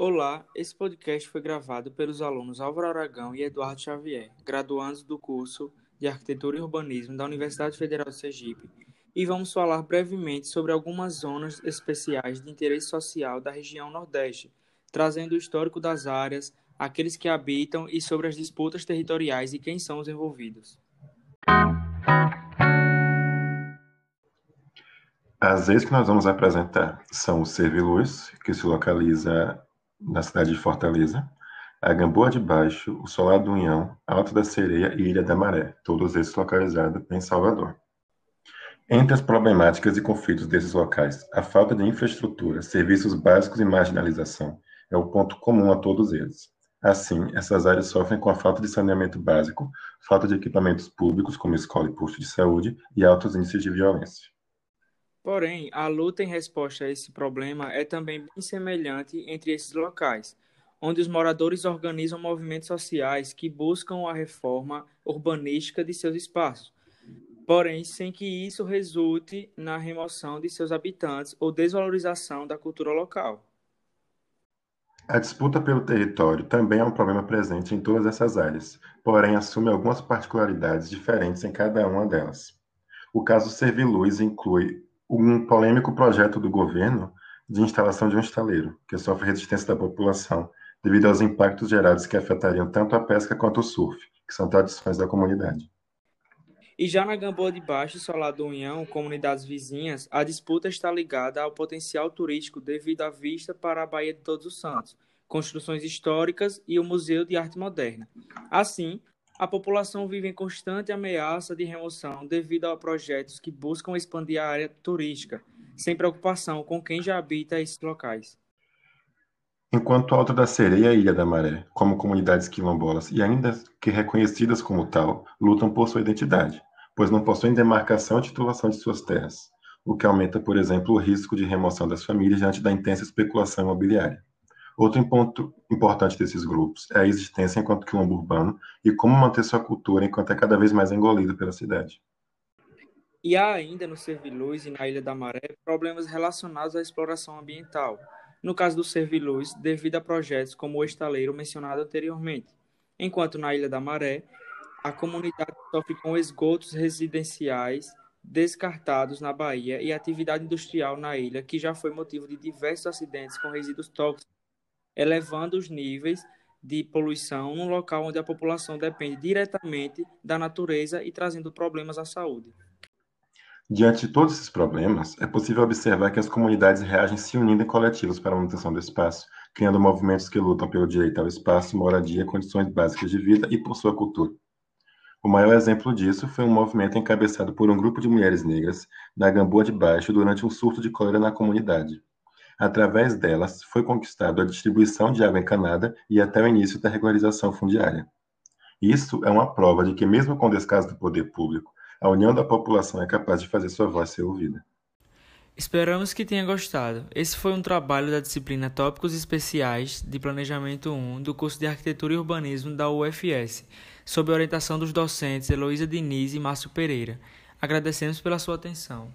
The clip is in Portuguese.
Olá, esse podcast foi gravado pelos alunos Álvaro Aragão e Eduardo Xavier, graduandos do curso de Arquitetura e Urbanismo da Universidade Federal de Sergipe, e vamos falar brevemente sobre algumas zonas especiais de interesse social da região Nordeste, trazendo o histórico das áreas, aqueles que habitam e sobre as disputas territoriais e quem são os envolvidos. As ex que nós vamos apresentar são o Serviluz, que se localiza na cidade de Fortaleza, a Gamboa de Baixo, o Solar do Unhão, Alto da Sereia e Ilha da Maré, todos esses localizados em Salvador. Entre as problemáticas e conflitos desses locais, a falta de infraestrutura, serviços básicos e marginalização é o ponto comum a todos eles. Assim, essas áreas sofrem com a falta de saneamento básico, falta de equipamentos públicos, como escola e posto de saúde, e altos índices de violência. Porém, a luta em resposta a esse problema é também bem semelhante entre esses locais, onde os moradores organizam movimentos sociais que buscam a reforma urbanística de seus espaços, porém sem que isso resulte na remoção de seus habitantes ou desvalorização da cultura local. A disputa pelo território também é um problema presente em todas essas áreas, porém assume algumas particularidades diferentes em cada uma delas. O caso Serviluz inclui um polêmico projeto do governo de instalação de um estaleiro, que sofre resistência da população, devido aos impactos gerados que afetariam tanto a pesca quanto o surf, que são tradições da comunidade. E já na Gamboa de Baixo, Solar do União, comunidades vizinhas, a disputa está ligada ao potencial turístico devido à vista para a Baía de Todos os Santos, construções históricas e o Museu de Arte Moderna. Assim, a população vive em constante ameaça de remoção devido a projetos que buscam expandir a área turística, sem preocupação com quem já habita esses locais. Enquanto Alto da Sereia e Ilha da Maré, como comunidades quilombolas e ainda que reconhecidas como tal, lutam por sua identidade, pois não possuem demarcação ou titulação de suas terras, o que aumenta, por exemplo, o risco de remoção das famílias diante da intensa especulação imobiliária. Outro ponto importante desses grupos é a existência enquanto quilombo urbano e como manter sua cultura enquanto é cada vez mais engolido pela cidade. E há ainda no Serviluz e na Ilha da Maré problemas relacionados à exploração ambiental. No caso do Serviluz, devido a projetos como o estaleiro mencionado anteriormente. Enquanto na Ilha da Maré, a comunidade sofre com esgotos residenciais descartados na Bahia e atividade industrial na ilha, que já foi motivo de diversos acidentes com resíduos tóxicos elevando os níveis de poluição num local onde a população depende diretamente da natureza e trazendo problemas à saúde. Diante de todos esses problemas, é possível observar que as comunidades reagem se unindo em coletivos para a manutenção do espaço, criando movimentos que lutam pelo direito ao espaço, moradia, condições básicas de vida e por sua cultura. O maior exemplo disso foi um movimento encabeçado por um grupo de mulheres negras da Gamboa de Baixo durante um surto de cólera na comunidade. Através delas, foi conquistado a distribuição de água encanada e até o início da regularização fundiária. Isso é uma prova de que, mesmo com o descaso do poder público, a união da população é capaz de fazer sua voz ser ouvida. Esperamos que tenha gostado. Esse foi um trabalho da disciplina Tópicos Especiais de Planejamento 1 do curso de Arquitetura e Urbanismo da UFS, sob a orientação dos docentes Heloísa Diniz e Márcio Pereira. Agradecemos pela sua atenção.